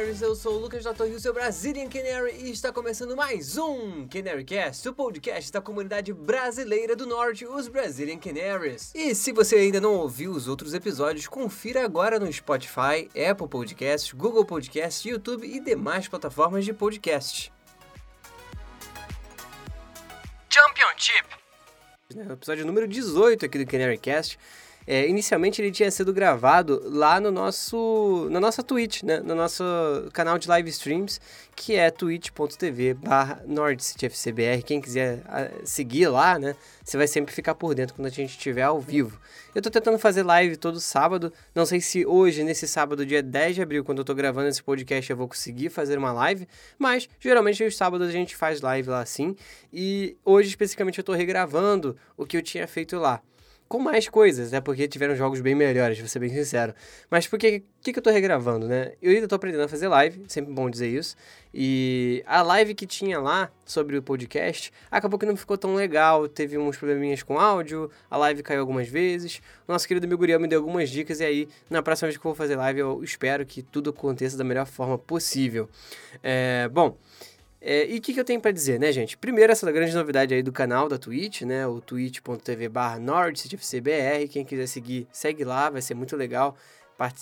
Canaries, eu sou o Lucas da Torre, o seu Brazilian Canary e está começando mais um Canarycast, o podcast da comunidade brasileira do Norte, os Brazilian Canaries. E se você ainda não ouviu os outros episódios, confira agora no Spotify, Apple Podcasts, Google Podcasts, YouTube e demais plataformas de podcast. Championship. No episódio número 18 aqui do Canarycast, é, inicialmente ele tinha sido gravado lá no nosso, na nossa Twitch, né? no nosso canal de live streams, que é twitch.tv barra. Quem quiser seguir lá, né? Você vai sempre ficar por dentro quando a gente estiver ao vivo. Eu tô tentando fazer live todo sábado. Não sei se hoje, nesse sábado, dia 10 de abril, quando eu tô gravando esse podcast, eu vou conseguir fazer uma live. Mas, geralmente, os sábados a gente faz live lá assim. E hoje, especificamente, eu tô regravando o que eu tinha feito lá com mais coisas, né? Porque tiveram jogos bem melhores, vou ser bem sincero. Mas por que, que, que eu tô regravando, né? Eu ainda tô aprendendo a fazer live, sempre bom dizer isso. E a live que tinha lá sobre o podcast acabou que não ficou tão legal. Teve uns probleminhas com áudio, a live caiu algumas vezes. O nosso querido Miguriel me deu algumas dicas e aí, na próxima vez que eu vou fazer live, eu espero que tudo aconteça da melhor forma possível. É, bom. É, e o que, que, eu tenho para dizer, né, gente? Primeiro, essa grande novidade aí do canal da Twitch, né? O twitch.tv barra. Quem quiser seguir, segue lá, vai ser muito legal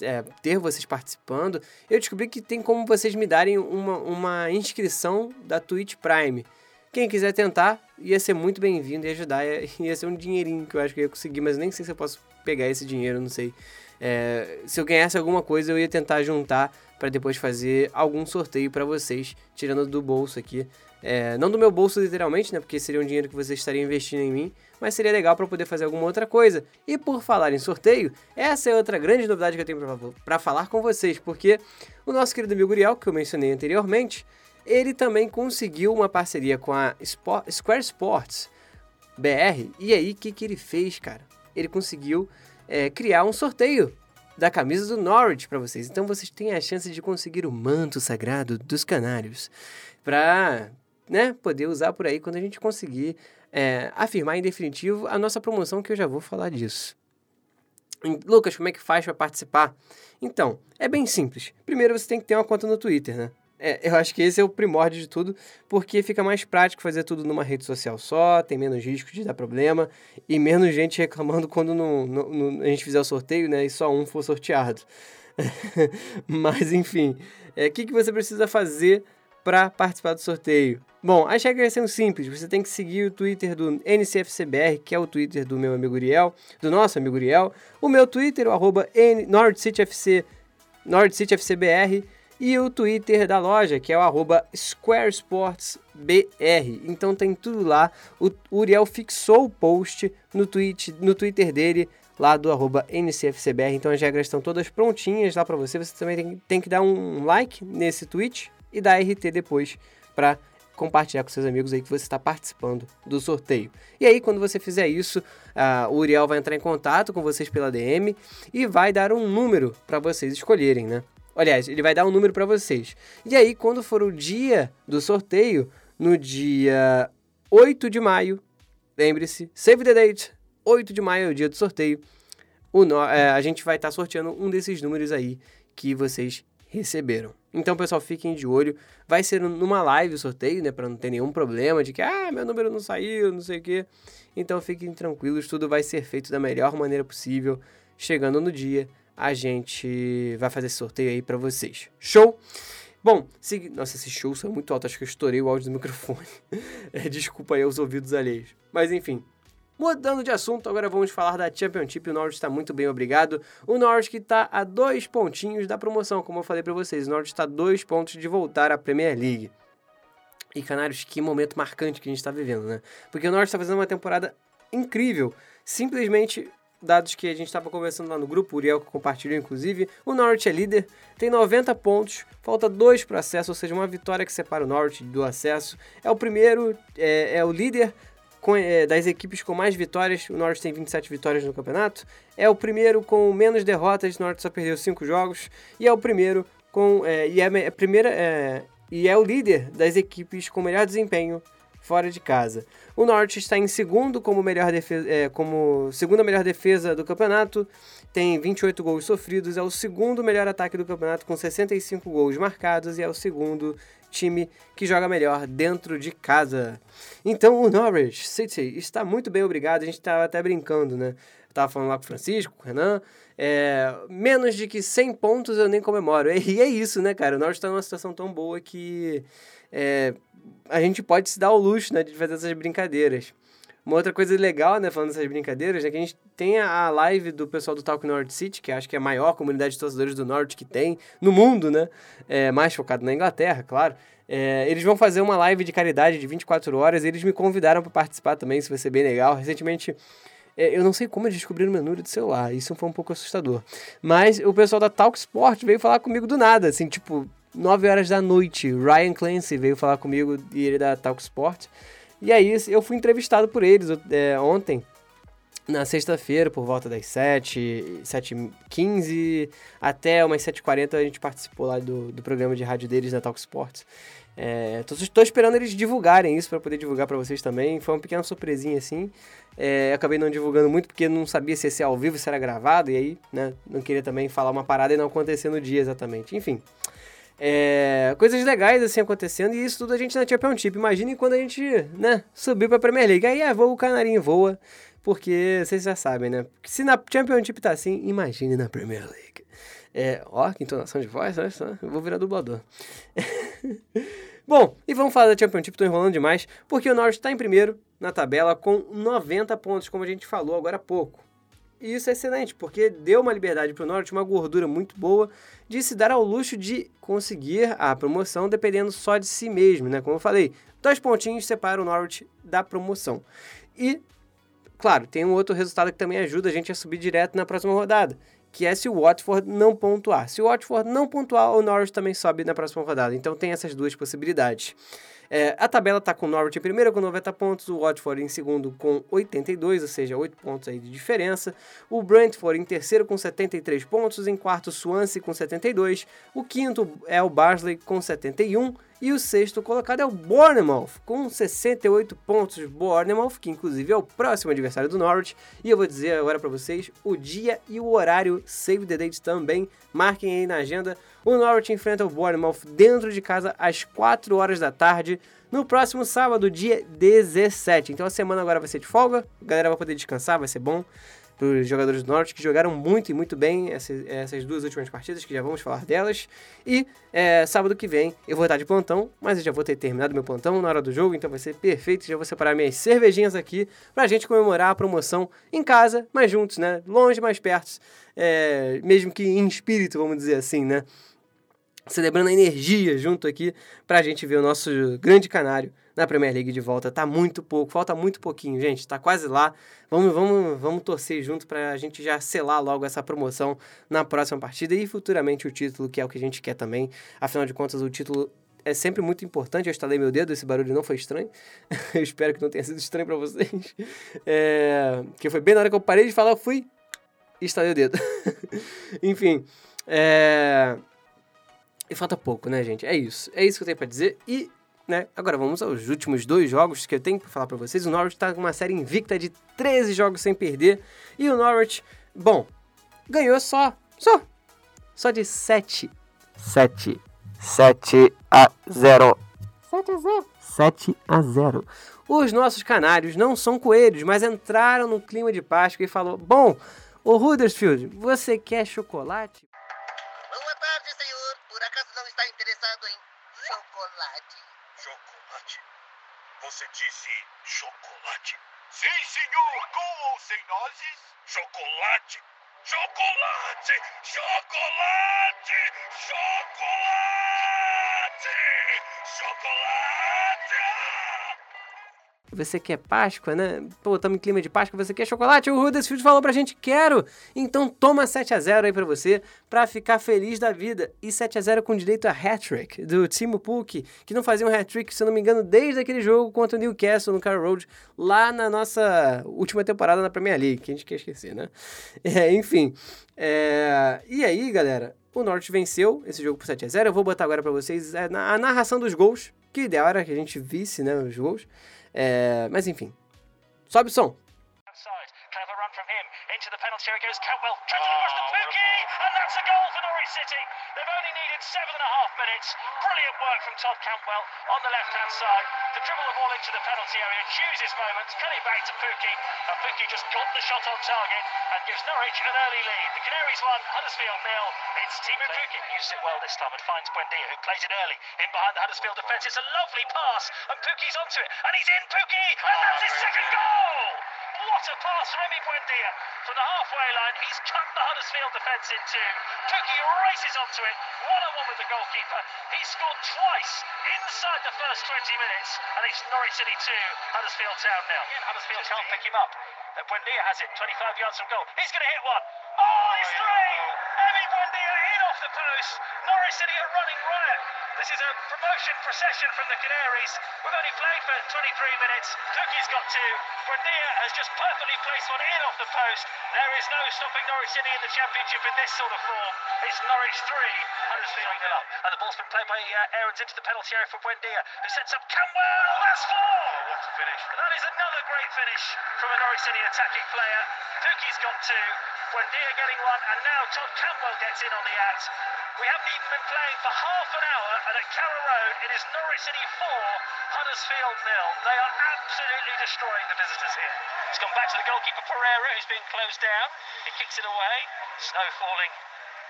é, ter vocês participando. Eu descobri que tem como vocês me darem uma, uma inscrição da Twitch Prime. Quem quiser tentar, ia ser muito bem-vindo e ajudar. Ia ser um dinheirinho que eu acho que eu ia conseguir, mas nem sei se eu posso pegar esse dinheiro, não sei. É, se eu ganhasse alguma coisa, eu ia tentar juntar para depois fazer algum sorteio para vocês, tirando do bolso aqui. É, não do meu bolso literalmente, né? Porque seria um dinheiro que vocês estariam investindo em mim, mas seria legal para poder fazer alguma outra coisa. E por falar em sorteio, essa é outra grande novidade que eu tenho para falar com vocês, porque o nosso querido amigo Guriel, que eu mencionei anteriormente, ele também conseguiu uma parceria com a Sport, Square Sports BR. E aí, o que, que ele fez, cara? Ele conseguiu é, criar um sorteio da camisa do Norwich para vocês. Então vocês têm a chance de conseguir o manto sagrado dos canários para né, poder usar por aí quando a gente conseguir é, afirmar em definitivo a nossa promoção, que eu já vou falar disso. Lucas, como é que faz para participar? Então, é bem simples. Primeiro você tem que ter uma conta no Twitter, né? É, eu acho que esse é o primórdio de tudo, porque fica mais prático fazer tudo numa rede social só, tem menos risco de dar problema e menos gente reclamando quando não, não, não, a gente fizer o sorteio, né, e só um for sorteado. Mas enfim, o é, que, que você precisa fazer para participar do sorteio? Bom, as regras são simples. Você tem que seguir o Twitter do NCFCBR, que é o Twitter do meu amigo Uriel, do nosso amigo Uriel. O meu Twitter, o arroba NordCityFC, NordCityFCBR e o Twitter da loja, que é o SquareSportsBR. Então tem tudo lá. O Uriel fixou o post no, tweet, no Twitter dele, lá do NCFCBR. Então as regras estão todas prontinhas lá para você. Você também tem, tem, que dar um like nesse tweet e dar RT depois para compartilhar com seus amigos aí que você está participando do sorteio. E aí, quando você fizer isso, uh, o Uriel vai entrar em contato com vocês pela DM e vai dar um número para vocês escolherem, né? Aliás, ele vai dar um número para vocês. E aí, quando for o dia do sorteio, no dia 8 de maio, lembre-se, save the date, 8 de maio é o dia do sorteio, o, é, a gente vai estar tá sorteando um desses números aí que vocês receberam. Então, pessoal, fiquem de olho. Vai ser numa live o sorteio, né? Para não ter nenhum problema de que, ah, meu número não saiu, não sei o quê. Então, fiquem tranquilos, tudo vai ser feito da melhor maneira possível. Chegando no dia, a gente vai fazer esse sorteio aí para vocês. Show? Bom, se... nossa, esse show saiu muito alto, acho que eu estourei o áudio do microfone. é, desculpa aí os ouvidos alheios. Mas enfim, Mudando de assunto, agora vamos falar da Championship. O Norwich está muito bem, obrigado. O Norwich que está a dois pontinhos da promoção, como eu falei para vocês. O Norwich está a dois pontos de voltar à Premier League. E, Canários, que momento marcante que a gente está vivendo, né? Porque o Norwich está fazendo uma temporada incrível. Simplesmente dados que a gente estava conversando lá no grupo, o Uriel que compartilhou inclusive, o Norwich é líder, tem 90 pontos, falta dois para acesso, ou seja, uma vitória que separa o Norwich do acesso. É o primeiro, é, é o líder com, é, das equipes com mais vitórias, o Norwich tem 27 vitórias no campeonato, é o primeiro com menos derrotas, o Norwich só perdeu 5 jogos, e é o primeiro com, é, e é a primeira, é, e é o líder das equipes com melhor desempenho fora de casa. O Norte está em segundo como, melhor defesa, é, como segunda melhor defesa do campeonato, tem 28 gols sofridos, é o segundo melhor ataque do campeonato com 65 gols marcados e é o segundo time que joga melhor dentro de casa. Então o Norwich City está muito bem, obrigado. A gente estava até brincando, né? Eu tava falando lá com o Francisco, com o Renan. É, menos de que 100 pontos eu nem comemoro. E é isso, né, cara? O Norwich está numa situação tão boa que é, a gente pode se dar o luxo né, de fazer essas brincadeiras. Uma outra coisa legal, né, falando dessas brincadeiras, é que a gente tem a live do pessoal do Talk North City, que acho que é a maior comunidade de torcedores do Norte que tem no mundo, né? É, mais focado na Inglaterra, claro. É, eles vão fazer uma live de caridade de 24 horas eles me convidaram para participar também, isso vai ser bem legal. Recentemente, é, eu não sei como eles descobriram o meu número de celular, isso foi um pouco assustador. Mas o pessoal da Talk Sport veio falar comigo do nada, assim, tipo, 9 horas da noite. Ryan Clancy veio falar comigo e ele é da Talk Sport. E aí eu fui entrevistado por eles é, ontem, na sexta-feira, por volta das 7, 7h15 até umas 7h40 a gente participou lá do, do programa de rádio deles na Talk Sports. É, tô, tô, esperando eles divulgarem isso para poder divulgar para vocês também. Foi uma pequena surpresinha assim. É, acabei não divulgando muito porque não sabia se ia ser ao vivo, se era gravado, e aí, né, não queria também falar uma parada e não acontecer no dia exatamente. Enfim. É, coisas legais assim acontecendo e isso tudo a gente na Championship. Imagine quando a gente, né, subir pra Premier League. Aí é, o canarinho, voa, porque vocês já sabem, né? Se na Championship tá assim, imagine na Premier League. É, ó, que entonação de voz, eu vou virar dublador. Bom, e vamos falar da Championship, tô enrolando demais, porque o Norwich está em primeiro na tabela com 90 pontos, como a gente falou agora há pouco. E isso é excelente, porque deu uma liberdade para o Norte, uma gordura muito boa de se dar ao luxo de conseguir a promoção dependendo só de si mesmo, né? Como eu falei, dois pontinhos separam o Norwich da promoção. E, claro, tem um outro resultado que também ajuda a gente a subir direto na próxima rodada, que é se o Watford não pontuar. Se o Watford não pontuar, o Norwich também sobe na próxima rodada. Então tem essas duas possibilidades. É, a tabela está com o Norwich em primeiro com 90 pontos, o Watford em segundo com 82, ou seja, 8 pontos aí de diferença. O Brentford em terceiro com 73 pontos, em quarto Swansea com 72, o quinto é o Barnsley com 71 e o sexto colocado é o Bournemouth, com 68 pontos. Bournemouth, que inclusive é o próximo adversário do Norwich. E eu vou dizer agora para vocês o dia e o horário, save the date também. Marquem aí na agenda. O Norwich enfrenta o Bournemouth dentro de casa às 4 horas da tarde. No próximo sábado, dia 17. Então a semana agora vai ser de folga, a galera vai poder descansar, vai ser bom os jogadores do Norte que jogaram muito e muito bem essas, essas, duas últimas partidas, que já vamos falar delas. E é, sábado que vem eu vou estar de plantão, mas eu já vou ter terminado meu plantão na hora do jogo, então vai ser perfeito. Já vou separar minhas cervejinhas aqui para a gente comemorar a promoção em casa, mas juntos, né? Longe, mais perto, é, mesmo que em espírito, vamos dizer assim, né? Celebrando a energia junto aqui para a gente ver o nosso grande canário na Premier League de volta. Tá muito pouco, falta muito pouquinho, gente. Tá quase lá. Vamos, vamos, vamos torcer junto para a gente já selar logo essa promoção na próxima partida e futuramente o título, que é o que a gente quer também. Afinal de contas, o título é sempre muito importante. Eu estalei meu dedo, esse barulho não foi estranho. eu espero que não tenha sido estranho para vocês. É... Que foi bem na hora que eu parei de falar, eu fui e estalei o dedo. Enfim, é... E falta pouco, né, gente? É isso. É isso que eu tenho para dizer. E né? Agora vamos aos últimos dois jogos que eu tenho para falar para vocês. O Norwich está com uma série invicta de 13 jogos sem perder. E o Norwich, bom, ganhou só, só, só de 7. 7. 7 a 0. 7 a 0. 7 a 0. Os nossos canários não são coelhos, mas entraram no clima de Páscoa e falou: Bom, o Huddersfield, você quer chocolate? Boa tarde, senhor. Por acaso não está interessado em chocolate? Chocolate? Você disse chocolate? Sim, senhor! Com ou sem nozes? Chocolate! Chocolate! Chocolate! Chocolate! Chocolate! Você quer Páscoa, né? Pô, estamos em clima de Páscoa, você quer chocolate? O Huddersfield falou pra gente, quero! Então toma 7 a 0 aí pra você, pra ficar feliz da vida. E 7 a 0 com direito a hat-trick do Timo Pukki, que não fazia um hat-trick, se não me engano, desde aquele jogo contra o Newcastle no Carroll Road, lá na nossa última temporada na Premier League, que a gente quer esquecer, né? É, enfim, é... e aí, galera, o Norte venceu esse jogo por 7 a 0 Eu vou botar agora pra vocês é, a narração dos gols Que ideal era que a gente visse, né, os gols. É, mas enfim. Sobe o som. Outside. Clever run from him. Into the penalty area goes Cantwell. Tracking across the Pookie. City. They've only needed seven and a half minutes. Brilliant work from Todd Cantwell on the left hand side to dribble the ball into the penalty area. Choose his moments. Cut it back to Pookie. And Pookie just got the shot on target and gives Norwich an early lead. The Canaries won. Huddersfield nil. It's Timo Pookie. Used it well this time and finds Buendia who plays it early. In behind the Huddersfield defence. It's a lovely pass. And Pookie's onto it. And he's in Pookie. And that's his second goal. What a pass from Emi Buendia. From the halfway line, he's cut the Huddersfield defence in two. Pookie races onto it, one on one with the goalkeeper. He scored twice inside the first 20 minutes, and it's Norwich City 2, Huddersfield Town now. Again, Huddersfield can't pick him up. Buendia has it, 25 yards from goal. He's going to hit one. Oh, it's oh, three! The post. Norwich City are running riot. This is a promotion procession from the Canaries. We've only played for 23 minutes. Cookie's got two. Buendia has just perfectly placed one in off the post. There is no stopping Norwich City in the Championship in this sort of form. It's Norwich 3, Huddersfield up. And the ball's been played by uh, Aarons into the penalty area for Buendia, who sets up Campbell. That's four! what a finish. That is another great finish from a Norwich City attacking player. Cookie's got two. Buendia getting one, and now Todd Campbell gets in on the act. We haven't even been playing for half an hour, and at Carrow Road, it is Norwich City 4, Huddersfield nil. They are absolutely destroying the visitors here. It's gone back to the goalkeeper Pereira, who's being closed down. He kicks it away. Snow falling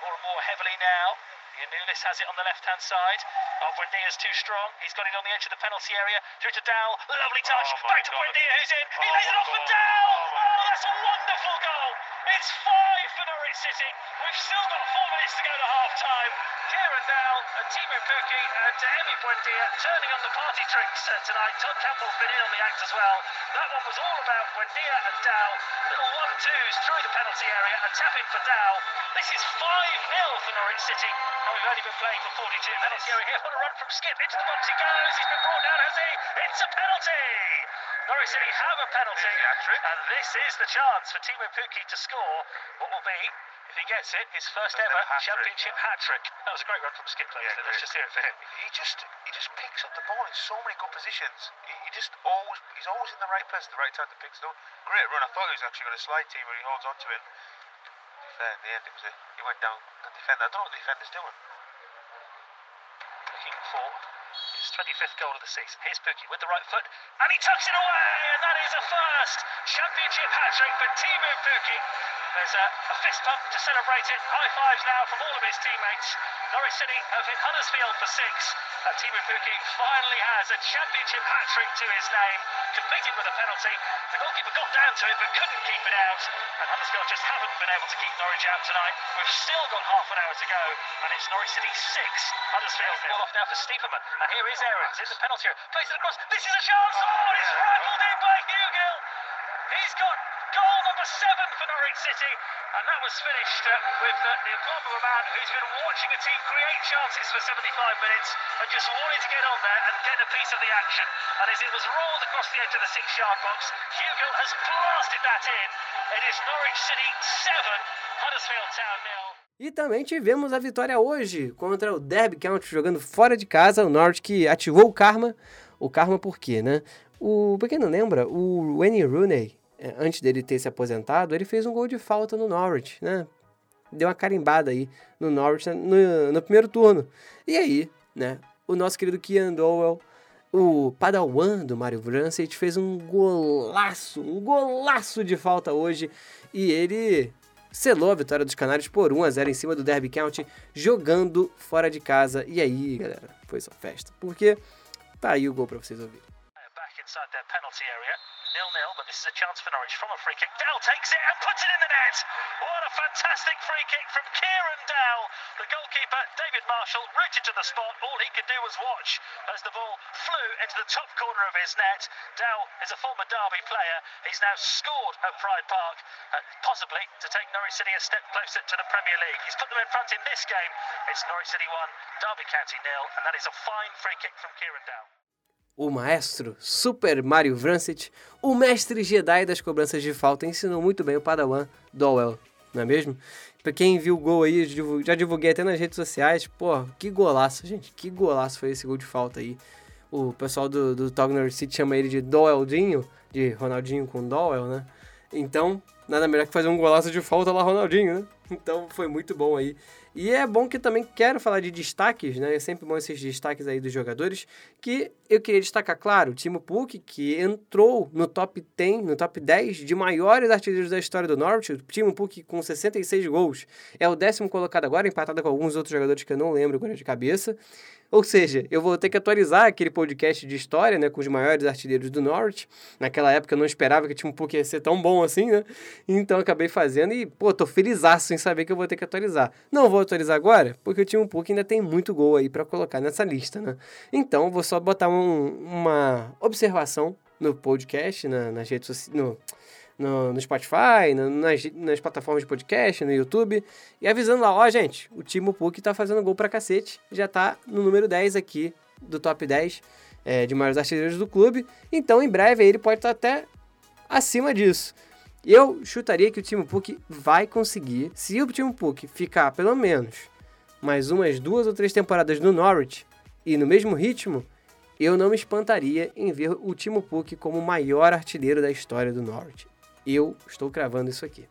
more and more heavily now. Yanulis has it on the left-hand side. Oh, Buendia's too strong. He's got it on the edge of the penalty area. Through to Dow. Lovely touch. Oh, back to God. Buendia, who's in. He Oh, lays it what off for goal. Dow. Oh, Oh, that's a wonderful goal. It's five for Norwich City. We've still got four minutes to go to half-time. Kieran Dow and Timo Pukki and Emi Buendia turning on the party tricks uh, tonight. Todd Campbell's been in on the act as well. That one was all about Buendia and Dow. Little one-twos through the penalty area. A tap-in for Dow. This is 5-0 for Norwich City. And we've only been playing for 42 minutes. Penalty area here. What a run from Skip. Into the box he goes. He's been brought down, has he? It's a penalty. Norwich City have a penalty. And this is the chance for Timo Pukki to score what will be, if he gets it, his first ever hat-trick. championship hat-trick. That was a great run from Skip. Yeah, let's just hear it for him. He just he just picks up the ball in so many good positions. He, he just always he's always in the right place at the right time to pick it up. Great run. I thought he was actually going to slide team when he holds on to it. Fair in the end, it was a, he went down the defender. I don't know what the defender's doing. looking for his 25th goal of the season. Here's Pukki with the right foot, and he tucks it away, and that is a first championship hat trick for Timo Pukki. There's a, a fist pump to celebrate it. High fives now from all of his teammates. Norwich City have hit Huddersfield for six. And Timo Pukki finally has a championship hat trick to his name, completed with a penalty. The goalkeeper got down to it but couldn't keep it out. And Huddersfield just haven't been able to keep Norwich out tonight. We've still got half an hour to go, and it's Norwich City six, Huddersfield ball off now for Stieperman. And here is Aarons in the penalty area. Plays it across. This is a chance. Oh, it's rifled in by Hugill. He's got goal number seven for Norwich City, and that was finished uh, with uh, the a man who's been watching a team create chances for 75 minutes and just wanted to get on there and get a piece of the action. And as it was rolled across the edge of the six-yard box, Hugill has blasted that in. It is Norwich City seven, Huddersfield Town nil. E também tivemos a vitória hoje contra o Derby County jogando fora de casa, o Norwich que ativou o karma. O karma por quê, né? O, pra quem não lembra, o Wayne Rooney, antes dele ter se aposentado, ele fez um gol de falta no Norwich, né? Deu uma carimbada aí no Norwich né, no, no primeiro turno. E aí, né? O nosso querido Kian Dowell, o padawan do Mario Vrancic, fez um golaço, um golaço de falta hoje. E ele selou a vitória dos Canários por 1 a 0 em cima do Derby County, jogando fora de casa. E aí, galera, foi só festa. Porque tá aí o gol pra vocês ouvirem. Back penalty area. But this is a chance for Norwich from a free kick. Dow takes it and puts it in the net. What a fantastic free kick from Kieran Dow. The goalkeeper, David Marshall, rooted to the spot. All he could do was watch as the ball flew into the top corner of his net. Dow is a former Derby player. He's now scored at Pride Park, uh, possibly to take Norwich City a step closer to the Premier League. He's put them in front in this game. It's Norwich City 1, Derby County nil, and that is a fine free kick from Kieran Dow. O maestro Super Mario Vrancic, o mestre Jedi das cobranças de falta, ensinou muito bem o Padawan Dowell, não é mesmo? Pra quem viu o gol aí, já divulguei até nas redes sociais, pô, que golaço, gente, que golaço foi esse gol de falta aí. O pessoal do, do Togner City chama ele de Doeldinho, de Ronaldinho com Doel, né? Então, nada melhor que fazer um golaço de falta lá, Ronaldinho, né? Então foi muito bom aí. E é bom que também quero falar de destaques, né? É sempre bom esses destaques aí dos jogadores. Que eu queria destacar, claro, o Timo Puk, que entrou no top 10, no top 10 de maiores artilheiros da história do Norte. O Timo Puk com 66 gols. É o décimo colocado agora, empatado com alguns outros jogadores que eu não lembro agora de cabeça. Ou seja, eu vou ter que atualizar aquele podcast de história, né, com os maiores artilheiros do Norte. Naquela época eu não esperava que tinha um pouco ia ser tão bom assim, né? Então acabei fazendo e, pô, tô felizaço em saber que eu vou ter que atualizar. Não vou atualizar agora, porque o Timo Puk ainda tem muito gol aí para colocar nessa lista, né? Então vou só botar um, uma observação no podcast, na, nas redes sociais, no, no, Spotify, no, nas, nas plataformas de podcast, no YouTube, e avisando lá, ó, gente, o Timo Puk tá fazendo gol pra cacete, já tá no número 10 aqui do top 10 é, de maiores artilheiros do clube, então em breve ele pode estar tá até acima disso. Eu chutaria que o Timo Puk vai conseguir, se o Timo Puk ficar pelo menos mais umas duas ou três temporadas no Norwich e no mesmo ritmo, eu não me espantaria em ver o Timo Puk como o maior artilheiro da história do Norwich. Eu estou cravando isso aqui.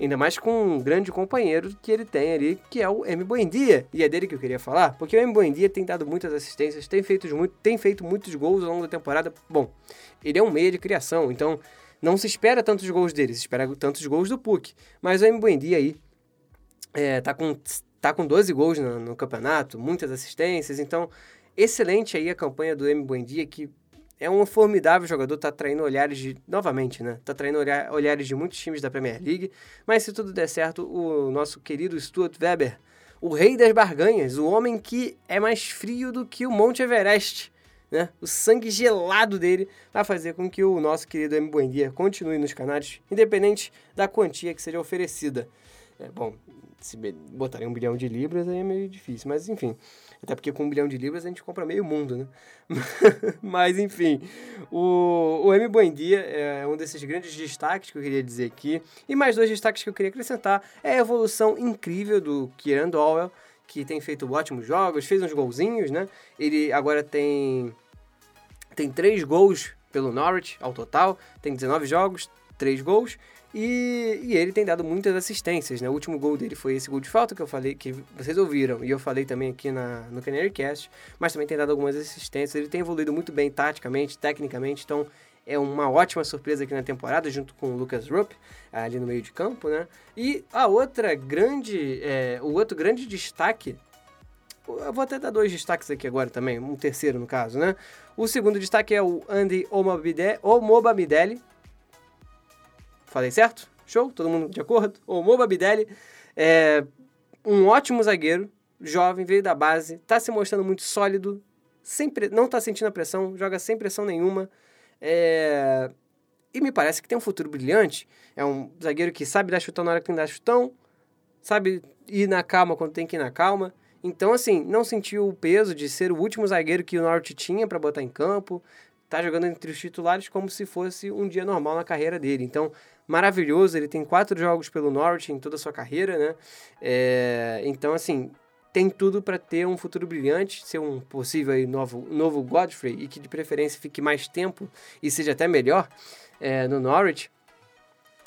Ainda mais com um grande companheiro que ele tem ali, que é o M. Buendia. E é dele que eu queria falar, porque o M. Buendia tem dado muitas assistências, tem feito, muito, tem feito muitos gols ao longo da temporada. Bom, ele é um meia de criação, então não se espera tantos gols dele, se espera tantos gols do Puck. Mas o M. Buendia aí é, tá, com, tá com 12 gols no, no campeonato, muitas assistências, então excelente aí a campanha do M. Buendia, que é um formidável jogador, tá atraindo olhares de. Novamente, né? Tá atraindo olhares de muitos times da Premier League. Mas se tudo der certo, o nosso querido Stuart Weber, o rei das barganhas, o homem que é mais frio do que o Monte Everest, né? O sangue gelado dele vai fazer com que o nosso querido M. Buendia continue nos canais, independente da quantia que seja oferecida. É, bom, se botarem um bilhão de libras aí é meio difícil, mas enfim. Até porque com um bilhão de libras a gente compra meio mundo, né? Mas, enfim, o, o M. Buendia é um desses grandes destaques que eu queria dizer aqui. E mais dois destaques que eu queria acrescentar é a evolução incrível do Kieran Dowell, que tem feito ótimos jogos, fez uns golzinhos, né? Ele agora tem, tem três gols pelo Norwich ao total, tem 19 jogos, três gols. E, e, ele tem dado muitas assistências, né? O último gol dele foi esse gol de falta que eu falei, que vocês ouviram, e eu falei também aqui na, no Canary Cast, mas também tem dado algumas assistências. Ele tem evoluído muito bem taticamente, tecnicamente, então é uma ótima surpresa aqui na temporada, junto com o Lucas Rupp, ali no meio de campo, né? E a outra grande, é, o outro grande destaque eu vou até dar dois destaques aqui agora também, um terceiro no caso, né? O segundo destaque é o Andy Omobamidele, Falei certo? Show? Todo mundo de acordo? O Moba Bidelli é um ótimo zagueiro, jovem, veio da base, está se mostrando muito sólido, sempre, não está sentindo a pressão, joga sem pressão nenhuma. É, e me parece que tem um futuro brilhante. É um zagueiro que sabe dar chutão na hora que tem que dar chutão, sabe ir na calma quando tem que ir na calma. Então, assim, não sentiu o peso de ser o último zagueiro que o Norte tinha para botar em campo. Tá jogando entre os titulares como se fosse um dia normal na carreira dele. Então, maravilhoso. Ele tem quatro jogos pelo Norwich em toda a sua carreira, né? É, então, assim, tem tudo para ter um futuro brilhante, ser um possível aí, novo, novo Godfrey e que de preferência fique mais tempo e seja até melhor é, no Norwich.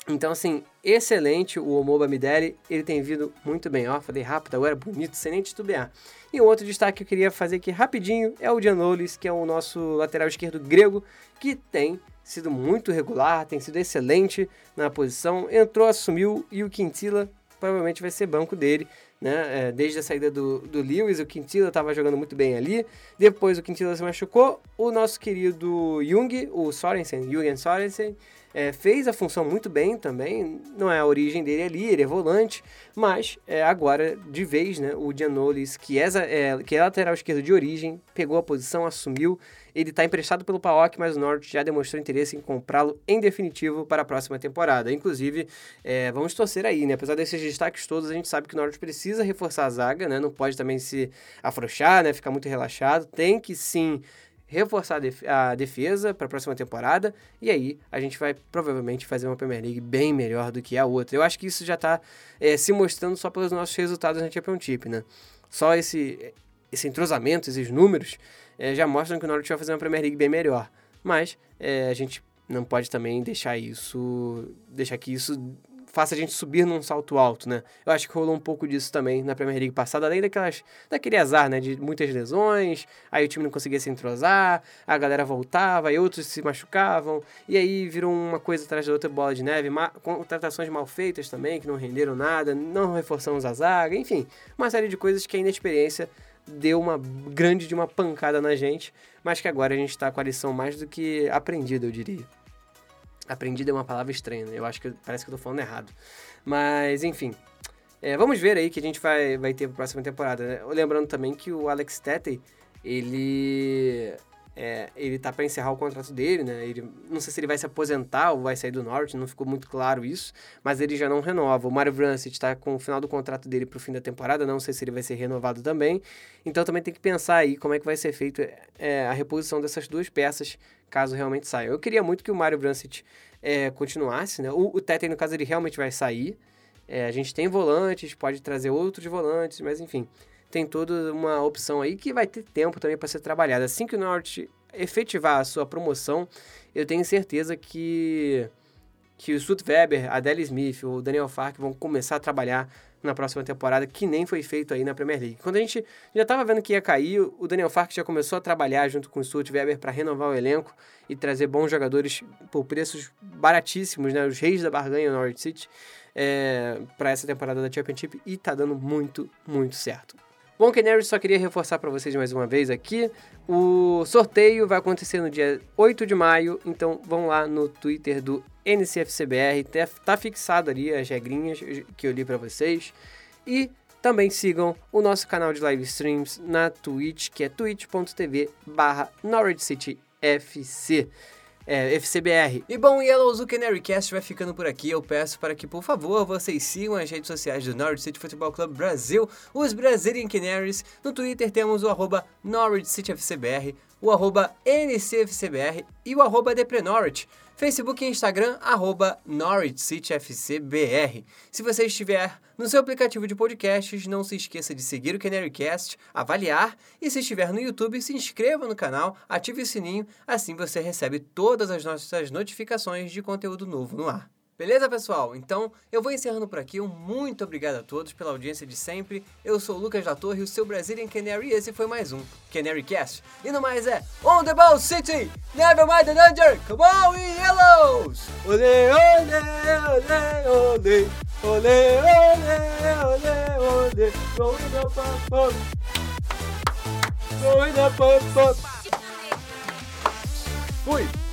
Então, assim, excelente o Omoba Mideli, ele tem vindo muito bem, ó, falei rápido, agora bonito, sem nem titubear. E um outro destaque que eu queria fazer aqui rapidinho é o Gianoulis, que é o nosso lateral esquerdo grego, que tem sido muito regular, tem sido excelente na posição, entrou, assumiu e o Quintila provavelmente vai ser banco dele, né? É, desde a saída do, do Lewis, o Quintila estava jogando muito bem ali. Depois o Quintila se machucou. O nosso querido Jung, o Sorensen, Jürgen Sorensen, é, fez a função muito bem também. Não é a origem dele ali, ele é volante, mas é, agora, de vez, né? O Giannolis, que é, é, que é lateral esquerdo de origem, pegou a posição, assumiu ele está emprestado pelo PAOK, mas o Norte já demonstrou interesse em comprá-lo em definitivo para a próxima temporada. Inclusive, é, vamos torcer aí, né? Apesar desses destaques todos, a gente sabe que o Norte precisa reforçar a zaga, né? Não pode também se afrouxar, né? Ficar muito relaxado. Tem que sim reforçar a defesa para a próxima temporada e aí a gente vai provavelmente fazer uma Premier League bem melhor do que a outra. Eu acho que isso já está é, se mostrando só pelos nossos resultados na Championship, né? Só esse esse entrosamento, esses números, é, já mostram que o Norwich vai fazer uma Premier League bem melhor. Mas é, a gente não pode também deixar isso. deixar que isso faça a gente subir num salto alto, né? Eu acho que rolou um pouco disso também na Premier League passada, além daquelas, daquele azar, né? De muitas lesões, aí o time não conseguia se entrosar, a galera voltava, e outros se machucavam, e aí virou uma coisa atrás da outra bola de neve, contratações mal feitas também, que não renderam nada, não reforçamos a zaga, enfim, uma série de coisas que a inexperiência deu uma grande de uma pancada na gente, mas que agora a gente está com a lição mais do que aprendida, eu diria. Aprendida é uma palavra estranha, né? Eu acho que parece que eu tô falando errado. Mas, enfim. É, vamos ver aí que a gente vai, vai ter pra próxima temporada, né? Lembrando também que o Alex Tete, ele. É, ele tá para encerrar o contrato dele, né? Ele, não sei se ele vai se aposentar ou vai sair do Norte, não ficou muito claro isso, mas ele já não renova. O Mario Vrancic está com o final do contrato dele para o fim da temporada, não sei se ele vai ser renovado também. Então também tem que pensar aí como é que vai ser feito é, a reposição dessas duas peças caso realmente saia. Eu queria muito que o Mario Brancic é, continuasse, né? O, o Tete, no caso, ele realmente vai sair. É, a gente tem volantes, pode trazer outros volantes, mas enfim, tem toda uma opção aí que vai ter tempo também para ser trabalhada. Assim que o Norte efetivar a sua promoção, eu tenho certeza que que o Stutt Weber, a Dele Smith, o Daniel Fark vão começar a trabalhar na próxima temporada, que nem foi feito aí na Premier League. Quando a gente já estava vendo que ia cair, o Daniel Fark já começou a trabalhar junto com o Stuart Weber para renovar o elenco e trazer bons jogadores por preços baratíssimos, né? Os reis da barganha no Norwich City é, para essa temporada da Championship e tá dando muito, muito certo. Bom, Canaries, só queria reforçar para vocês mais uma vez aqui. O sorteio vai acontecer no dia 8 de maio, então vão lá no Twitter do NCFCBR, tá, tá fixado ali as regrinhas que eu li para vocês. E também sigam o nosso canal de live streams na Twitch, que é twitch.tv barra é, FCBR. E bom, Yellows, o Canary Cast vai ficando por aqui. Eu peço para que, por favor, vocês sigam as redes sociais do Norwich City Football Club Brasil, os Brazilian Canaries. No Twitter temos o arroba Norwich City FCBR, o arroba NCFCBR e o arroba Deprenorwich. Facebook e Instagram, arroba NorwichCityFCBR. Se você estiver no seu aplicativo de podcasts, não se esqueça de seguir o CanaryCast, avaliar e se estiver no YouTube, se inscreva no canal, ative o sininho, assim você recebe todas as nossas notificações de conteúdo novo no ar. Beleza, pessoal? Então, eu vou encerrando por aqui. Um muito obrigado a todos pela audiência de sempre. Eu sou o Lucas da Torre, o seu Brazilian Canary, e esse foi mais um Canary Cast. E no mais é On the Ball City! Never mind the danger! Come on, yellows! Olê, olê, olê, olê! Olê, olê, olê, olê! Going up, up, up! Going up, up, up! Fui!